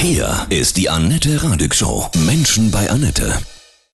Hier ist die Annette Radig Show. Menschen bei Annette.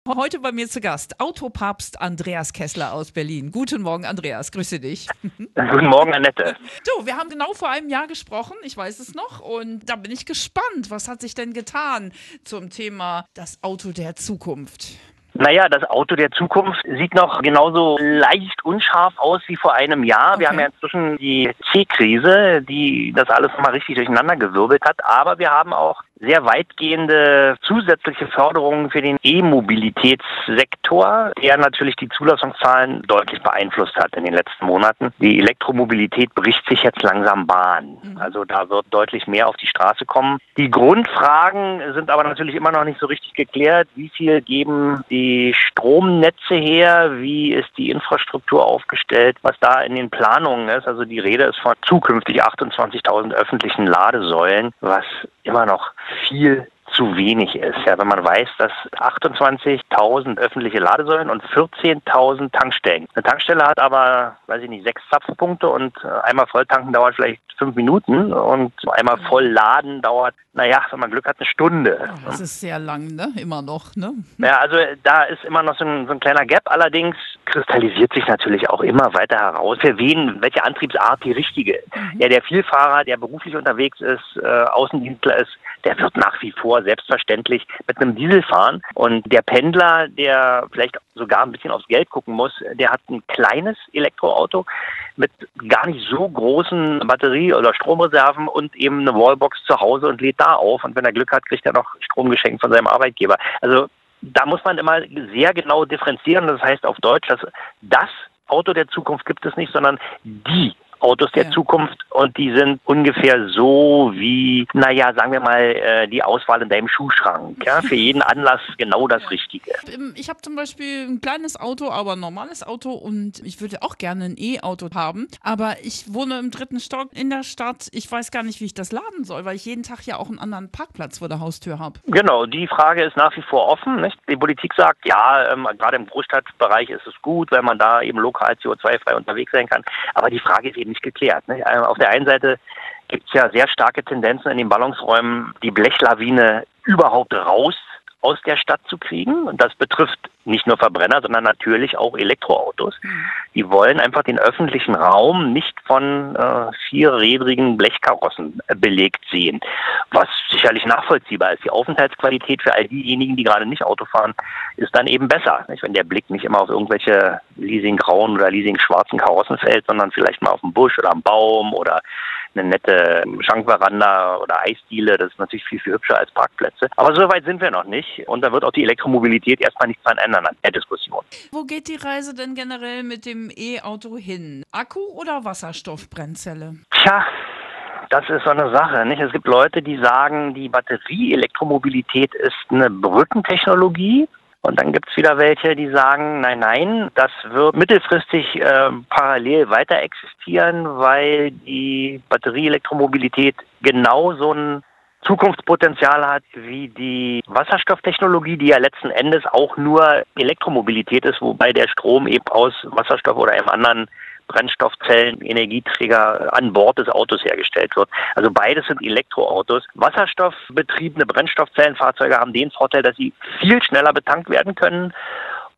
Heute bei mir zu Gast Autopapst Andreas Kessler aus Berlin. Guten Morgen, Andreas. Grüße dich. Guten Morgen, Annette. Du, wir haben genau vor einem Jahr gesprochen, ich weiß es noch, und da bin ich gespannt. Was hat sich denn getan zum Thema das Auto der Zukunft? Naja, das Auto der Zukunft sieht noch genauso leicht unscharf aus wie vor einem Jahr. Okay. Wir haben ja inzwischen die C-Krise, die das alles nochmal richtig durcheinander gewirbelt hat. Aber wir haben auch sehr weitgehende zusätzliche Förderungen für den E-Mobilitätssektor, der natürlich die Zulassungszahlen deutlich beeinflusst hat in den letzten Monaten. Die Elektromobilität bricht sich jetzt langsam Bahn. Also da wird deutlich mehr auf die Straße kommen. Die Grundfragen sind aber natürlich immer noch nicht so richtig geklärt. Wie viel geben die Stromnetze her? Wie ist die Infrastruktur aufgestellt? Was da in den Planungen ist? Also die Rede ist von zukünftig 28.000 öffentlichen Ladesäulen, was immer noch viel zu wenig ist. Ja, wenn man weiß, dass 28.000 öffentliche Ladesäulen und 14.000 Tankstellen. Eine Tankstelle hat aber, weiß ich nicht, sechs Zapfpunkte und äh, einmal volltanken dauert vielleicht fünf Minuten und einmal voll laden dauert, naja, wenn man Glück hat, eine Stunde. Das ist sehr lang, ne? Immer noch, ne? Ja, also da ist immer noch so ein, so ein kleiner Gap. Allerdings kristallisiert sich natürlich auch immer weiter heraus, für wen welche Antriebsart die richtige ist. Ja, der Vielfahrer, der beruflich unterwegs ist, äh, Außendienstler ist, der wird nach wie vor selbstverständlich mit einem Diesel fahren. Und der Pendler, der vielleicht sogar ein bisschen aufs Geld gucken muss, der hat ein kleines Elektroauto mit gar nicht so großen Batterie- oder Stromreserven und eben eine Wallbox zu Hause und lädt da auf. Und wenn er Glück hat, kriegt er noch Strom geschenkt von seinem Arbeitgeber. Also da muss man immer sehr genau differenzieren. Das heißt auf Deutsch, dass das Auto der Zukunft gibt es nicht, sondern die Autos der Ja. Zukunft und die sind ungefähr so wie, naja, sagen wir mal, äh, die Auswahl in deinem Schuhschrank. Ja? Für jeden Anlass genau das Richtige. Ähm, Ich habe zum Beispiel ein kleines Auto, aber ein normales Auto und ich würde auch gerne ein E-Auto haben. Aber ich wohne im dritten Stock in der Stadt. Ich weiß gar nicht, wie ich das laden soll, weil ich jeden Tag ja auch einen anderen Parkplatz vor der Haustür habe. Genau, die Frage ist nach wie vor offen. Nicht? Die Politik sagt, ja, ähm, gerade im Großstadtbereich ist es gut, weil man da eben lokal CO2-frei unterwegs sein kann. Aber die Frage ist eben nicht geklärt. Nicht? Ähm, Auf der einen Seite gibt es ja sehr starke Tendenzen in den Ballungsräumen, die Blechlawine überhaupt raus aus der Stadt zu kriegen. Und das betrifft nicht nur Verbrenner, sondern natürlich auch Elektroautos. Die wollen einfach den öffentlichen Raum nicht von äh, vierrädrigen Blechkarossen äh, belegt sehen. Was sicherlich nachvollziehbar ist. Die Aufenthaltsqualität für all diejenigen, die gerade nicht Auto fahren, ist dann eben besser. Nicht? Wenn der Blick nicht immer auf irgendwelche leasinggrauen oder leasing-schwarzen Karossen fällt, sondern vielleicht mal auf einen Busch oder einen Baum oder eine nette Schankveranda oder Eisdiele. Das ist natürlich viel, viel hübscher als Parkplätze. Aber so weit sind wir noch nicht. Und da wird auch die Elektromobilität erstmal nichts dran ändern an der Diskussion. Wo geht die Reise denn generell mit dem E-Auto hin? Akku oder Wasserstoffbrennzelle? Tja, das ist so eine Sache. Nicht? Es gibt Leute, die sagen, die Batterie-Elektromobilität ist eine Brückentechnologie. Und dann gibt es wieder welche, die sagen, nein, nein, das wird mittelfristig äh, parallel weiter existieren, weil die Batterie-Elektromobilität genau so ein Zukunftspotenzial hat wie die Wasserstofftechnologie, die ja letzten Endes auch nur Elektromobilität ist, wobei der Strom eben aus Wasserstoff oder einem anderen Brennstoffzellen, Energieträger an Bord des Autos hergestellt wird. Also beides sind Elektroautos. Wasserstoffbetriebene Brennstoffzellenfahrzeuge haben den Vorteil, dass sie viel schneller betankt werden können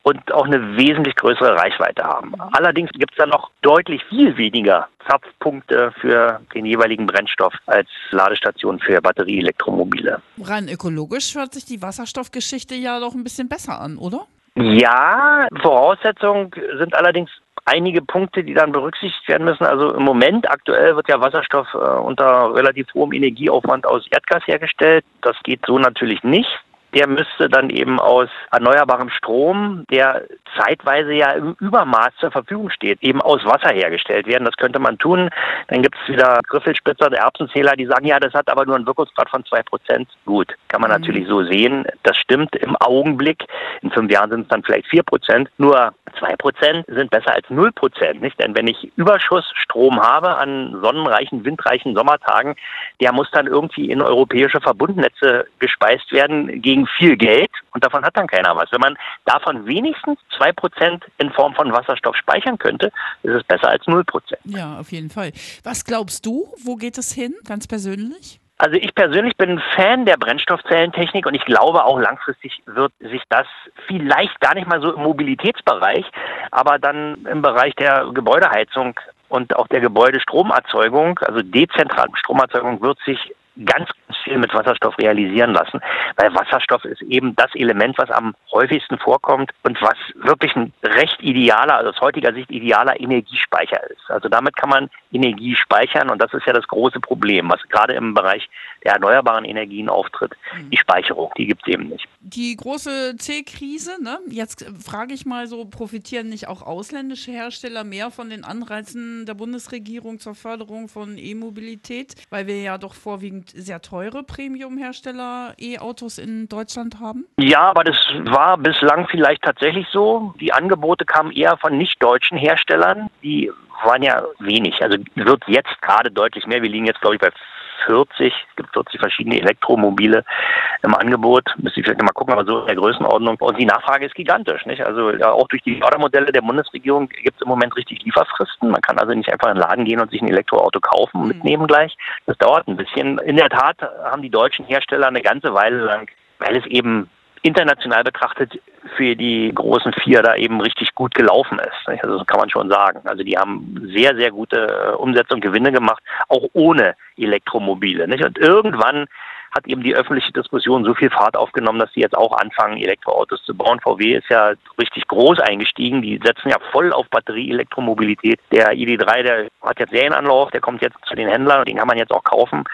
und auch eine wesentlich größere Reichweite haben. Allerdings gibt es da noch deutlich viel weniger Zapfpunkte für den jeweiligen Brennstoff als Ladestationen für Batterie-Elektromobile. Rein ökologisch hört sich die Wasserstoffgeschichte ja doch ein bisschen besser an, oder? Ja, Voraussetzung sind allerdings einige Punkte, die dann berücksichtigt werden müssen. Also im Moment aktuell wird ja Wasserstoff äh, unter relativ hohem Energieaufwand aus Erdgas hergestellt. Das geht so natürlich nicht. Der müsste dann eben aus erneuerbarem Strom, der zeitweise ja im Übermaß zur Verfügung steht, eben aus Wasser hergestellt werden. Das könnte man tun. Dann gibt es wieder Griffelspitzer, der Erbsenzähler, die sagen, ja, das hat aber nur einen Wirkungsgrad von zwei Prozent. Gut, kann man natürlich so sehen. Das stimmt im Augenblick. In fünf Jahren sind es dann vielleicht vier Prozent. Nur zwei Prozent sind besser als null Prozent, nicht? Denn wenn ich Überschussstrom habe an sonnenreichen, windreichen Sommertagen, der muss dann irgendwie in europäische Verbundnetze gespeist werden gegen viel Geld und davon hat dann keiner was. Wenn man davon wenigstens zwei Prozent in Form von Wasserstoff speichern könnte, ist es besser als null Prozent. Ja, auf jeden Fall. Was glaubst du, wo geht es hin, ganz persönlich? Also ich persönlich bin Fan der Brennstoffzellentechnik und ich glaube auch langfristig wird sich das vielleicht gar nicht mal so im Mobilitätsbereich, aber dann im Bereich der Gebäudeheizung und auch der Gebäudestromerzeugung, also dezentrale Stromerzeugung, wird sich ganz, viel mit Wasserstoff realisieren lassen, weil Wasserstoff ist eben das Element, was am häufigsten vorkommt und was wirklich ein recht idealer, also aus heutiger Sicht idealer Energiespeicher ist. Also damit kann man Energie speichern und das ist ja das große Problem, was gerade im Bereich der erneuerbaren Energien auftritt. Mhm. Die Speicherung, die gibt es eben nicht. Die große C-Krise, ne? jetzt frage ich mal so, profitieren nicht auch ausländische Hersteller mehr von den Anreizen der Bundesregierung zur Förderung von E-Mobilität, weil wir ja doch vorwiegend sehr teure Premium-Hersteller E-Autos in Deutschland haben? Ja, aber das war bislang vielleicht tatsächlich so. Die Angebote kamen eher von nicht-deutschen Herstellern. Die waren ja wenig. Also wird jetzt gerade deutlich mehr. Wir liegen jetzt, glaube ich, bei 40, es gibt 40 verschiedene Elektromobile im Angebot. Müsste ich vielleicht mal gucken, aber so in der Größenordnung. Und die Nachfrage ist gigantisch. Nicht? Also ja, auch durch die Fördermodelle der Bundesregierung gibt es im Moment richtig Lieferfristen. Man kann also nicht einfach in den Laden gehen und sich ein Elektroauto kaufen und mhm. mitnehmen gleich. Das dauert ein bisschen. In der Tat haben die deutschen Hersteller eine ganze Weile lang, weil es eben international betrachtet für die großen vier da eben richtig gut gelaufen ist. Also das kann man schon sagen. Also die haben sehr, sehr gute äh, Umsetzung, Gewinne gemacht, auch ohne Elektromobile. Und irgendwann hat eben die öffentliche Diskussion so viel Fahrt aufgenommen, dass sie jetzt auch anfangen, Elektroautos zu bauen. VW ist ja richtig groß eingestiegen. Die setzen ja voll auf Batterie-Elektromobilität. Der ID3, der hat jetzt Serienanlauf, der kommt jetzt zu den Händlern, den kann man jetzt auch kaufen.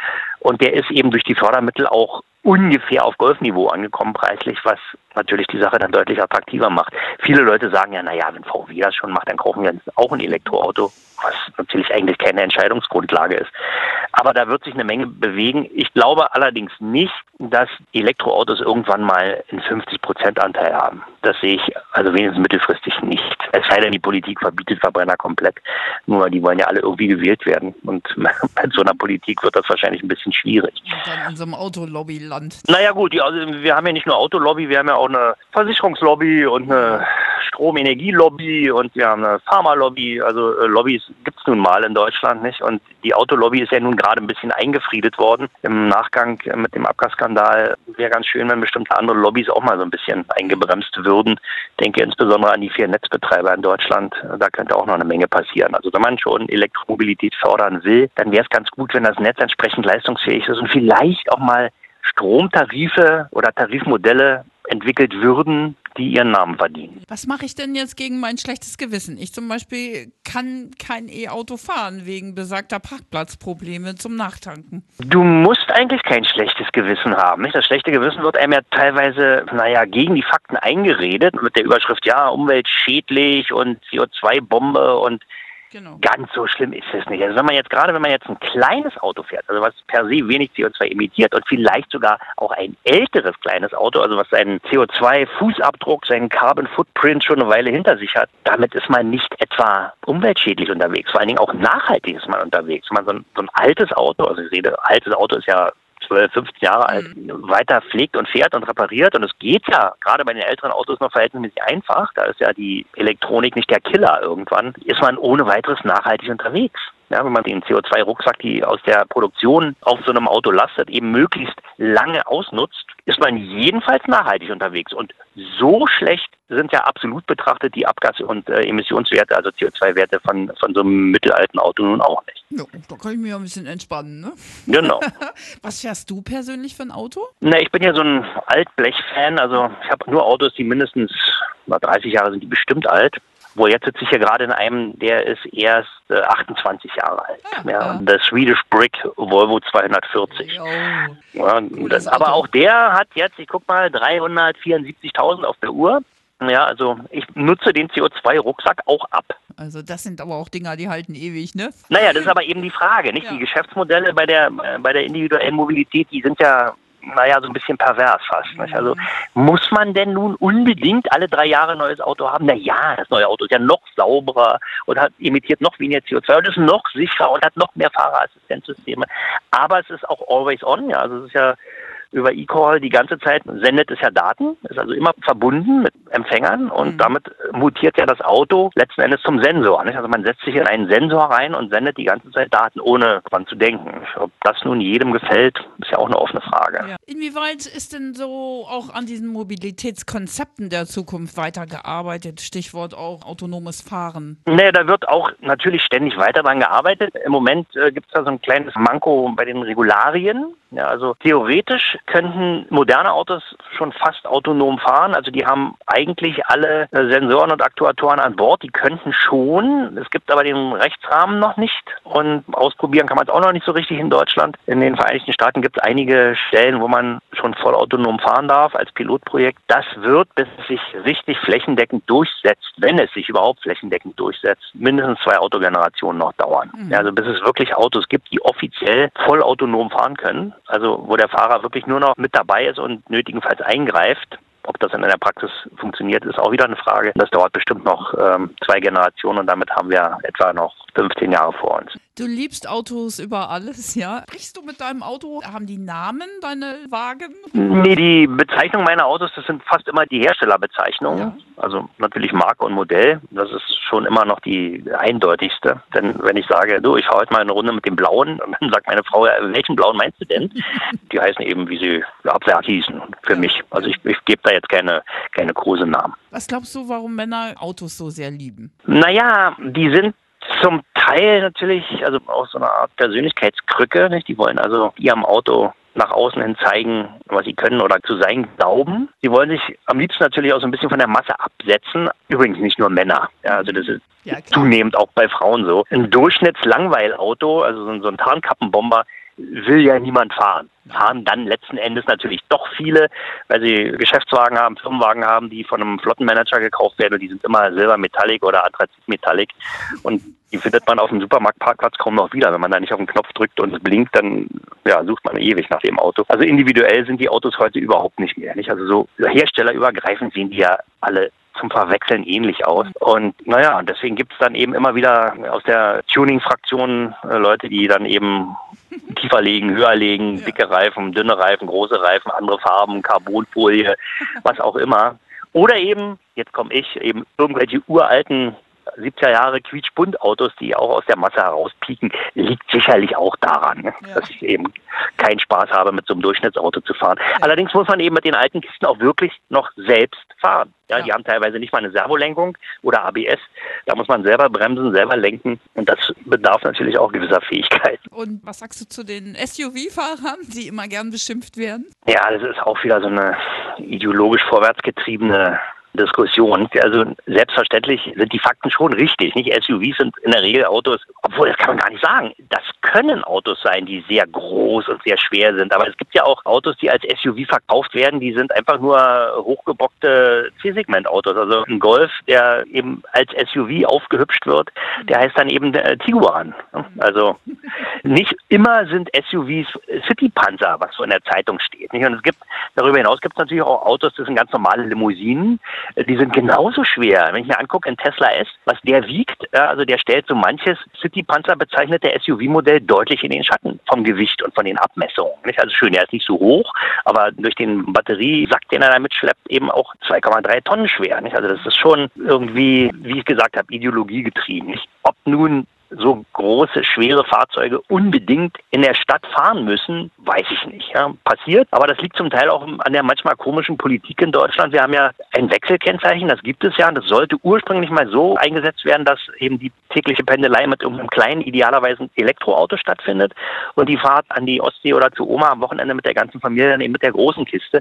Und der ist eben durch die Fördermittel auch ungefähr auf Golfniveau angekommen preislich, was natürlich die Sache dann deutlich attraktiver macht. Viele Leute sagen ja, naja, wenn VW das schon macht, dann kaufen wir auch ein Elektroauto, was natürlich eigentlich keine Entscheidungsgrundlage ist. Aber da wird sich eine Menge bewegen. Ich glaube allerdings nicht, dass Elektroautos irgendwann mal einen 50-Prozent-Anteil haben. Das sehe ich also wenigstens mittelfristig nicht. Es sei denn, die Politik verbietet Verbrenner komplett. Nur die wollen ja alle irgendwie gewählt werden. Und bei so einer Politik wird das wahrscheinlich ein bisschen schwierig. Und dann in so einem Autolobbyland. Naja gut, die, also wir haben ja nicht nur Autolobby, wir haben ja auch eine Versicherungslobby und eine Stromenergielobby und wir haben eine Pharmalobby. Also äh, Lobbys gibt es nun mal in Deutschland nicht. Und die Autolobby ist ja nun gerade ein bisschen eingefriedet worden. Im Nachgang mit dem Abgasskandal wäre ganz schön, wenn bestimmte andere Lobbys auch mal so ein bisschen eingebremst würden. Ich denke insbesondere an die vier Netzbetreiber in Deutschland. Da könnte auch noch eine Menge passieren. Also wenn man schon Elektromobilität fördern will, dann wäre es ganz gut, wenn das Netz entsprechend leistungsfähig ist und vielleicht auch mal Stromtarife oder Tarifmodelle entwickelt würden, die ihren Namen verdienen. Was mache ich denn jetzt gegen mein schlechtes Gewissen? Ich zum Beispiel kann kein E-Auto fahren wegen besagter Parkplatzprobleme zum Nachtanken. Du musst eigentlich kein schlechtes Gewissen haben. Nicht? Das schlechte Gewissen wird einem ja teilweise, naja, gegen die Fakten eingeredet mit der Überschrift, ja, umweltschädlich und CO2-Bombe und Genau. Ganz so schlimm ist es nicht. Also wenn man jetzt gerade, wenn man jetzt ein kleines Auto fährt, also was per se wenig CO2 emittiert und vielleicht sogar auch ein älteres kleines Auto, also was seinen CO2-Fußabdruck, seinen Carbon Footprint schon eine Weile hinter sich hat, damit ist man nicht etwa umweltschädlich unterwegs. Vor allen Dingen auch nachhaltig ist man unterwegs. Wenn man so ein, so ein altes Auto, also ich rede, altes Auto ist ja 12, 15 Jahre alt, mhm. weiter pflegt und fährt und repariert. Und es geht ja gerade bei den älteren Autos noch verhältnismäßig einfach. Da ist ja die Elektronik nicht der Killer irgendwann. Ist man ohne weiteres nachhaltig unterwegs. Ja, wenn man den CO2-Rucksack, die aus der Produktion auf so einem Auto lastet, eben möglichst lange ausnutzt, ist man jedenfalls nachhaltig unterwegs. Und so schlecht sind ja absolut betrachtet die Abgas- und äh, Emissionswerte, also CO2-Werte von, von so einem mittelalten Auto nun auch nicht. Ja, da kann ich mich ein bisschen entspannen, ne? Genau. Was fährst du persönlich für ein Auto? Na, ich bin ja so ein Altblech-Fan, also ich habe nur Autos, die mindestens, na, 30 Jahre sind die bestimmt alt. Wo jetzt sitze ich hier gerade in einem, der ist erst äh, 28 Jahre alt. Ah, ja, ja. Der Swedish Brick Volvo 240. Ja, das, aber auch der hat jetzt, ich guck mal, 374.000 auf der Uhr. Ja, also ich nutze den CO2-Rucksack auch ab. Also das sind aber auch Dinger, die halten ewig, ne? Naja, das ist aber eben die Frage, nicht? Ja. Die Geschäftsmodelle bei der, äh, bei der individuellen Mobilität, die sind ja naja, so ein bisschen pervers fast. Nicht? Also muss man denn nun unbedingt alle drei Jahre ein neues Auto haben? Na ja, das neue Auto ist ja noch sauberer und hat emittiert noch weniger CO2 und ist noch sicherer und hat noch mehr Fahrerassistenzsysteme. Aber es ist auch always on, ja. Also es ist ja über eCall die ganze Zeit sendet es ja Daten, ist also immer verbunden mit Empfängern und mhm. damit mutiert ja das Auto letzten Endes zum Sensor. Nicht? Also man setzt sich in einen Sensor rein und sendet die ganze Zeit Daten, ohne dran zu denken. Ob das nun jedem gefällt, ist ja auch eine offene Frage. Ja. Inwieweit ist denn so auch an diesen Mobilitätskonzepten der Zukunft weitergearbeitet? Stichwort auch autonomes Fahren. Nee, da wird auch natürlich ständig weiter dran gearbeitet. Im Moment äh, gibt es da so ein kleines Manko bei den Regularien. Ja, also theoretisch könnten moderne Autos schon fast autonom fahren. Also die haben eigentlich alle äh, Sensoren und Aktuatoren an Bord. Die könnten schon. Es gibt aber den Rechtsrahmen noch nicht. Und ausprobieren kann man es auch noch nicht so richtig in Deutschland. In den Vereinigten Staaten gibt es einige Stellen, wo man schon voll autonom fahren darf als Pilotprojekt. Das wird, bis es sich richtig flächendeckend durchsetzt, wenn es sich überhaupt flächendeckend durchsetzt, mindestens zwei Autogenerationen noch dauern. Mhm. Also bis es wirklich Autos gibt, die offiziell voll autonom fahren können also wo der Fahrer wirklich nur noch mit dabei ist und nötigenfalls eingreift. Ob das in der Praxis funktioniert, ist auch wieder eine Frage. Das dauert bestimmt noch ähm, zwei Generationen und damit haben wir etwa noch 15 Jahre vor uns. Du liebst Autos über alles, ja? Sprichst du mit deinem Auto? Haben die Namen, deine Wagen? Nee, die Bezeichnung meiner Autos, das sind fast immer die Herstellerbezeichnungen. Ja. Also natürlich Marke und Modell. Das ist schon immer noch die eindeutigste. Denn wenn ich sage, du, ich fahre heute mal eine Runde mit dem Blauen, und dann sagt meine Frau, welchen Blauen meinst du denn? die heißen eben, wie sie abwärts hießen für mich. Also ich, ich gebe da jetzt keine, keine großen Namen. Was glaubst du, warum Männer Autos so sehr lieben? Naja, die sind zum Teil natürlich, also auch so eine Art Persönlichkeitskrücke. Nicht? Die wollen also ihrem Auto nach außen hin zeigen, was sie können oder zu sein glauben. Sie wollen sich am liebsten natürlich auch so ein bisschen von der Masse absetzen. Übrigens nicht nur Männer. Ja, also das ist ja, zunehmend auch bei Frauen so. Ein Durchschnittslangweilauto, also so ein Tarnkappenbomber, will ja niemand fahren. Fahren dann letzten Endes natürlich doch viele, weil sie Geschäftswagen haben, Firmenwagen haben, die von einem Flottenmanager gekauft werden und die sind immer Silbermetallic oder Anthrazitmetallic und die findet man auf dem Supermarktparkplatz kaum noch wieder. Wenn man da nicht auf den Knopf drückt und es blinkt, dann ja, sucht man ewig nach dem Auto. Also individuell sind die Autos heute überhaupt nicht mehr. Nicht? Also so herstellerübergreifend sehen die ja alle zum Verwechseln ähnlich aus. Und naja, deswegen gibt es dann eben immer wieder aus der Tuning-Fraktion äh, Leute, die dann eben tiefer legen, höher legen, ja. dicke Reifen, dünne Reifen, große Reifen, andere Farben, Carbonfolie, was auch immer. Oder eben, jetzt komme ich, eben irgendwelche uralten 70er Jahre Quietschbunt-Autos, die auch aus der Masse herauspieken, liegt sicherlich auch daran, ne? ja. dass ich eben keinen Spaß habe, mit so einem Durchschnittsauto zu fahren. Ja. Allerdings muss man eben mit den alten Kisten auch wirklich noch selbst fahren. Ja, ja, Die haben teilweise nicht mal eine Servolenkung oder ABS. Da muss man selber bremsen, selber lenken und das bedarf natürlich auch gewisser Fähigkeiten. Und was sagst du zu den SUV-Fahrern, die immer gern beschimpft werden? Ja, das ist auch wieder so eine ideologisch vorwärtsgetriebene Diskussion. Also selbstverständlich sind die Fakten schon richtig. Nicht SUVs sind in der Regel Autos, obwohl das kann man gar nicht sagen. Das können Autos sein, die sehr groß und sehr schwer sind. Aber es gibt ja auch Autos, die als SUV verkauft werden, die sind einfach nur hochgebockte C-Segment-Autos. Also ein Golf, der eben als SUV aufgehübscht wird, der heißt dann eben äh, Tiguan. Also nicht immer sind SUVs City-Panzer, was so in der Zeitung steht. Nicht? Und es gibt darüber hinaus gibt es natürlich auch Autos, das sind ganz normale Limousinen die sind genauso schwer. Wenn ich mir angucke, ein Tesla S, was der wiegt, also der stellt so manches City-Panzer bezeichnete SUV-Modell deutlich in den Schatten vom Gewicht und von den Abmessungen. Also schön, er ist nicht so hoch, aber durch den Batteriesack, den er damit schleppt, eben auch 2,3 Tonnen schwer. Also das ist schon irgendwie, wie ich gesagt habe, ideologiegetrieben. Ob nun so große, schwere Fahrzeuge unbedingt in der Stadt fahren müssen, weiß ich nicht. Ja. Passiert, aber das liegt zum Teil auch an der manchmal komischen Politik in Deutschland. Wir haben ja ein Wechselkennzeichen, das gibt es ja, und das sollte ursprünglich mal so eingesetzt werden, dass eben die tägliche Pendelei mit irgendeinem kleinen, idealerweise Elektroauto stattfindet und die Fahrt an die Ostsee oder zu Oma am Wochenende mit der ganzen Familie dann eben mit der großen Kiste.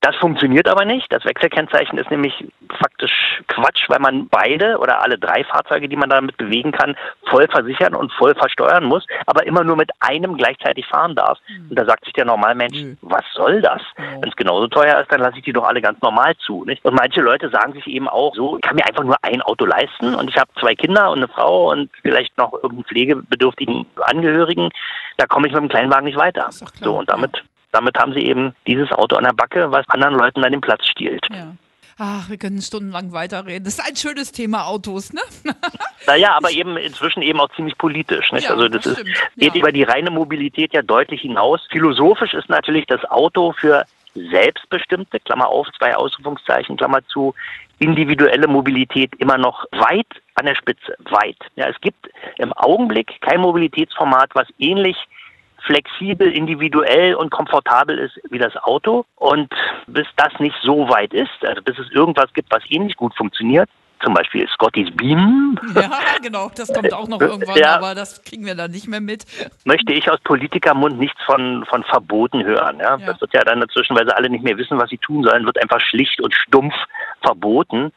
Das funktioniert aber nicht. Das Wechselkennzeichen ist nämlich faktisch Quatsch, weil man beide oder alle drei Fahrzeuge, die man damit bewegen kann, voll versichern und voll versteuern muss, aber immer nur mit einem gleichzeitig fahren darf. Mhm. Und da sagt sich der Normalmensch, mhm. was soll das? Mhm. Wenn es genauso teuer ist, dann lasse ich die doch alle ganz normal zu. Nicht? Und manche Leute sagen sich eben auch so, ich kann mir einfach nur ein Auto leisten und ich habe zwei Kinder und eine Frau und vielleicht noch irgendeinen pflegebedürftigen Angehörigen. Da komme ich mit dem Kleinwagen nicht weiter. So und damit damit haben sie eben dieses Auto an der Backe, was anderen Leuten dann den Platz stiehlt. Ja. Ach, wir können stundenlang weiterreden. Das ist ein schönes Thema Autos, ne? Naja, aber eben inzwischen eben auch ziemlich politisch. Nicht? Ja, also das, das ist, geht Ja. über die reine Mobilität ja deutlich hinaus. Philosophisch ist natürlich das Auto für selbstbestimmte, Klammer auf, zwei Ausrufungszeichen, Klammer zu, individuelle Mobilität immer noch weit an der Spitze, weit. Ja, es gibt im Augenblick kein Mobilitätsformat, was ähnlich flexibel, individuell und komfortabel ist wie das Auto. Und bis das nicht so weit ist, also bis es irgendwas gibt, was ähnlich gut funktioniert, zum Beispiel Scotty's Beam, Ja, genau, das kommt auch noch irgendwann, Ja. aber das kriegen wir dann nicht mehr mit. möchte ich aus Politikermund nichts von, von Verboten hören. Ja? Ja. Das wird ja dann dazwischen, weil sie alle nicht mehr wissen, was sie tun sollen, wird einfach schlicht und stumpf verboten.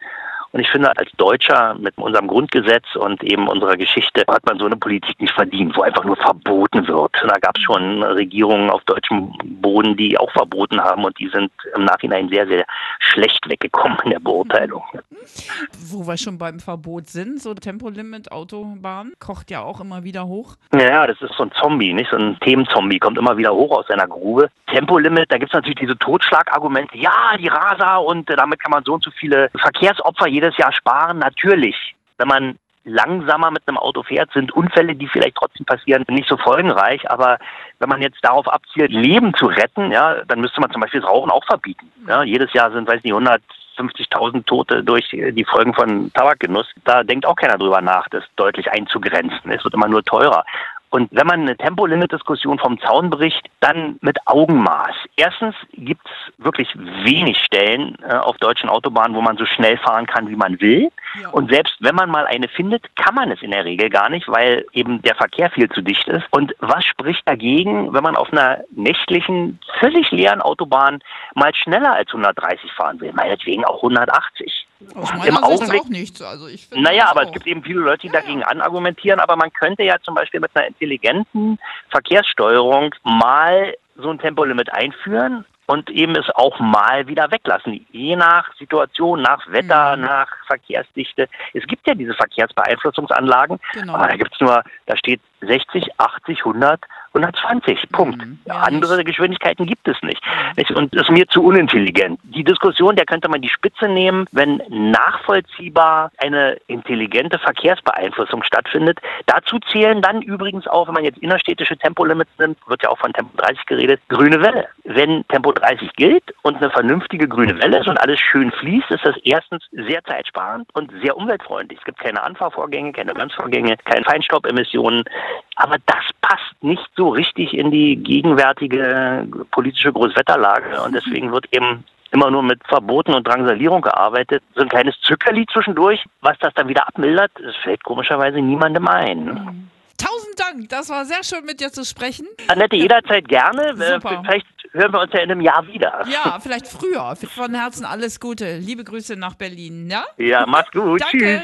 Und ich finde, als Deutscher mit unserem Grundgesetz und eben unserer Geschichte hat man so eine Politik nicht verdient, wo einfach nur verboten wird. Da gab es schon Regierungen auf deutschem Boden, die auch verboten haben und die sind im Nachhinein sehr, sehr schlecht weggekommen in der Beurteilung. Wo wir schon beim Verbot sind, so Tempolimit, Autobahn, kocht ja auch immer wieder hoch. Ja, das ist so ein Zombie, nicht? So ein Themenzombie, kommt immer wieder hoch aus seiner Grube. Tempolimit, da gibt's natürlich diese Totschlagargumente. Ja, die Raser und äh, damit kann man so und so viele Verkehrsopfer jedes Jahr sparen. Natürlich, wenn man langsamer mit einem Auto fährt, sind Unfälle, die vielleicht trotzdem passieren, nicht so folgenreich. Aber wenn man jetzt darauf abzielt, Leben zu retten, ja, dann müsste man zum Beispiel das Rauchen auch verbieten. Ja, jedes Jahr sind, weiß nicht, 150.000 Tote durch die Folgen von Tabakgenuss. Da denkt auch keiner drüber nach, das deutlich einzugrenzen. Es wird immer nur teurer. Und wenn man eine Tempolimit-Diskussion vom Zaun bricht, dann mit Augenmaß. Erstens gibt es wirklich wenig Stellen äh, auf deutschen Autobahnen, wo man so schnell fahren kann, wie man will. Ja. Und selbst wenn man mal eine findet, kann man es in der Regel gar nicht, weil eben der Verkehr viel zu dicht ist. Und was spricht dagegen, wenn man auf einer nächtlichen, völlig leeren Autobahn mal schneller als 130 fahren will? Meinetwegen auch 180. Aus Im meiner Sicht Augenblick- auch nichts. Also ich Naja, aber auch. es gibt eben viele Leute, die dagegen anargumentieren, aber man könnte ja zum Beispiel mit einer intelligenten Verkehrssteuerung mal so ein Tempolimit einführen und eben es auch mal wieder weglassen, je nach Situation, nach Wetter, Mhm. nach Verkehrsdichte. Es gibt ja diese Verkehrsbeeinflussungsanlagen, Genau. aber da gibt's nur, da steht 60, 80, 100, 120, Punkt. Mhm. Ja, Andere Geschwindigkeiten gibt es nicht. Nicht? Und das ist mir zu unintelligent. Die Diskussion, der könnte man die Spitze nehmen, wenn nachvollziehbar eine intelligente Verkehrsbeeinflussung stattfindet. Dazu zählen dann übrigens auch, wenn man jetzt innerstädtische Tempolimits nimmt, wird ja auch von Tempo 30 geredet, grüne Welle. Wenn Tempo 30 gilt und eine vernünftige grüne Welle ist und alles schön fließt, ist das erstens sehr zeitsparend und sehr umweltfreundlich. Es gibt keine Anfahrvorgänge, keine Bremsvorgänge, keine Feinstaubemissionen. Aber das passt nicht so richtig in die gegenwärtige politische Großwetterlage. Und deswegen wird eben immer nur mit Verboten und Drangsalierung gearbeitet. So ein kleines Zückerli zwischendurch, was das dann wieder abmildert, das fällt komischerweise niemandem ein. Tausend Dank, das war sehr schön mit dir zu sprechen. Annette, jederzeit gerne. Äh, Super. Vielleicht hören wir uns ja in einem Jahr wieder. Ja, vielleicht früher. Von Herzen alles Gute. Liebe Grüße nach Berlin, ja? Ja, mach's gut. Danke. Tschüss.